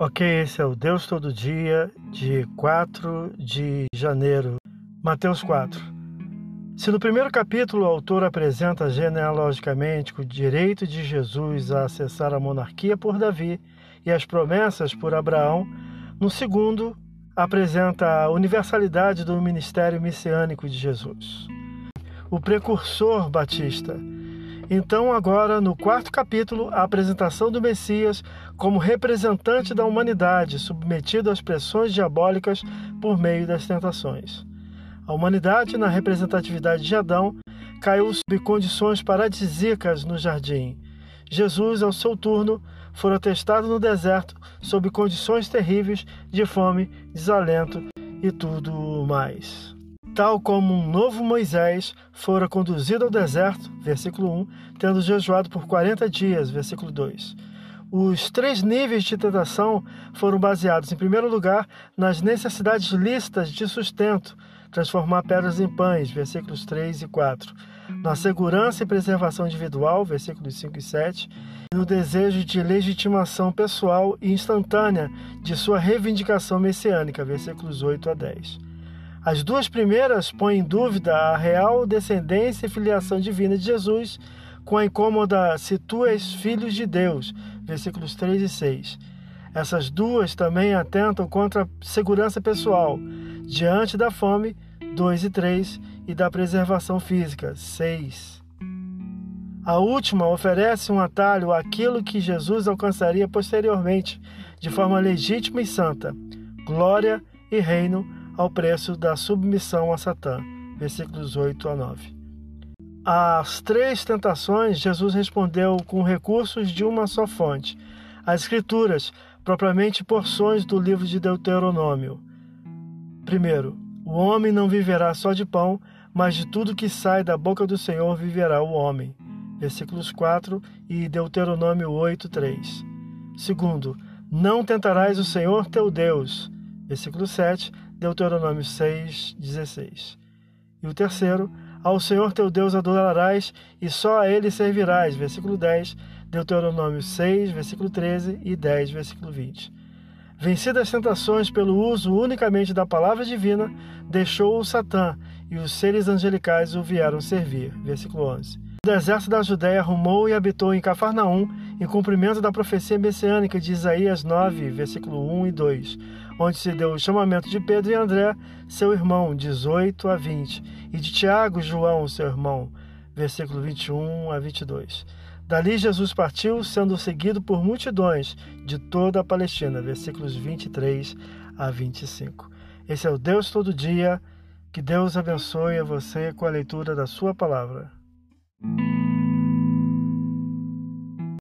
Ok, esse é o Deus Todo Dia, de 4 de janeiro. Mateus 4. Se no primeiro capítulo o autor apresenta genealogicamente o direito de Jesus a acessar a monarquia por Davi e as promessas por Abraão, no segundo apresenta a universalidade do ministério messiânico de Jesus. O precursor batista então, agora, no quarto capítulo, a apresentação do Messias como representante da humanidade, submetido às pressões diabólicas por meio das tentações. A humanidade, na representatividade de Adão, caiu sob condições paradisíacas no jardim. Jesus, ao seu turno, fora testado no deserto sob condições terríveis de fome, desalento e tudo mais tal como um novo Moisés fora conduzido ao deserto, versículo 1, tendo jejuado por 40 dias, versículo 2. Os três níveis de tentação foram baseados, em primeiro lugar, nas necessidades lícitas de sustento, transformar pedras em pães, versículos 3 e 4, na segurança e preservação individual, versículos 5 e 7, e no desejo de legitimação pessoal e instantânea de sua reivindicação messiânica, versículos 8 a 10. As duas primeiras põem em dúvida a real descendência e filiação divina de Jesus, com a incômoda se tu és filhos de Deus, versículos 3 e 6. Essas duas também atentam contra a segurança pessoal, diante da fome, 2 e 3, e da preservação física, 6. A última oferece um atalho àquilo que Jesus alcançaria posteriormente, de forma legítima e santa: glória e reino ao preço da submissão a Satã. Versículos 8 a 9. Às três tentações, Jesus respondeu com recursos de uma só fonte, as Escrituras, propriamente porções do livro de Deuteronômio. Primeiro, o homem não viverá só de pão, mas de tudo que sai da boca do Senhor viverá o homem. Versículos 4 e Deuteronômio 8, 3. Segundo, não tentarás o Senhor teu Deus. Versículo 7. Deuteronômio 6, 16. E o terceiro, ao Senhor teu Deus adorarás e só a ele servirás. Versículo 10, Deuteronômio 6, versículo 13 e 10, versículo 20. Vencidas as tentações pelo uso unicamente da palavra divina, deixou o Satã e os seres angelicais o vieram servir. Versículo 11. O deserto da Judéia rumou e habitou em Cafarnaum, em cumprimento da profecia messiânica de Isaías 9, versículo 1 e 2 onde se deu o chamamento de Pedro e André, seu irmão, 18 a 20, e de Tiago e João, seu irmão, versículo 21 a 22. Dali Jesus partiu, sendo seguido por multidões de toda a Palestina, versículos 23 a 25. Esse é o Deus todo dia. Que Deus abençoe a você com a leitura da sua palavra. Mm-hmm.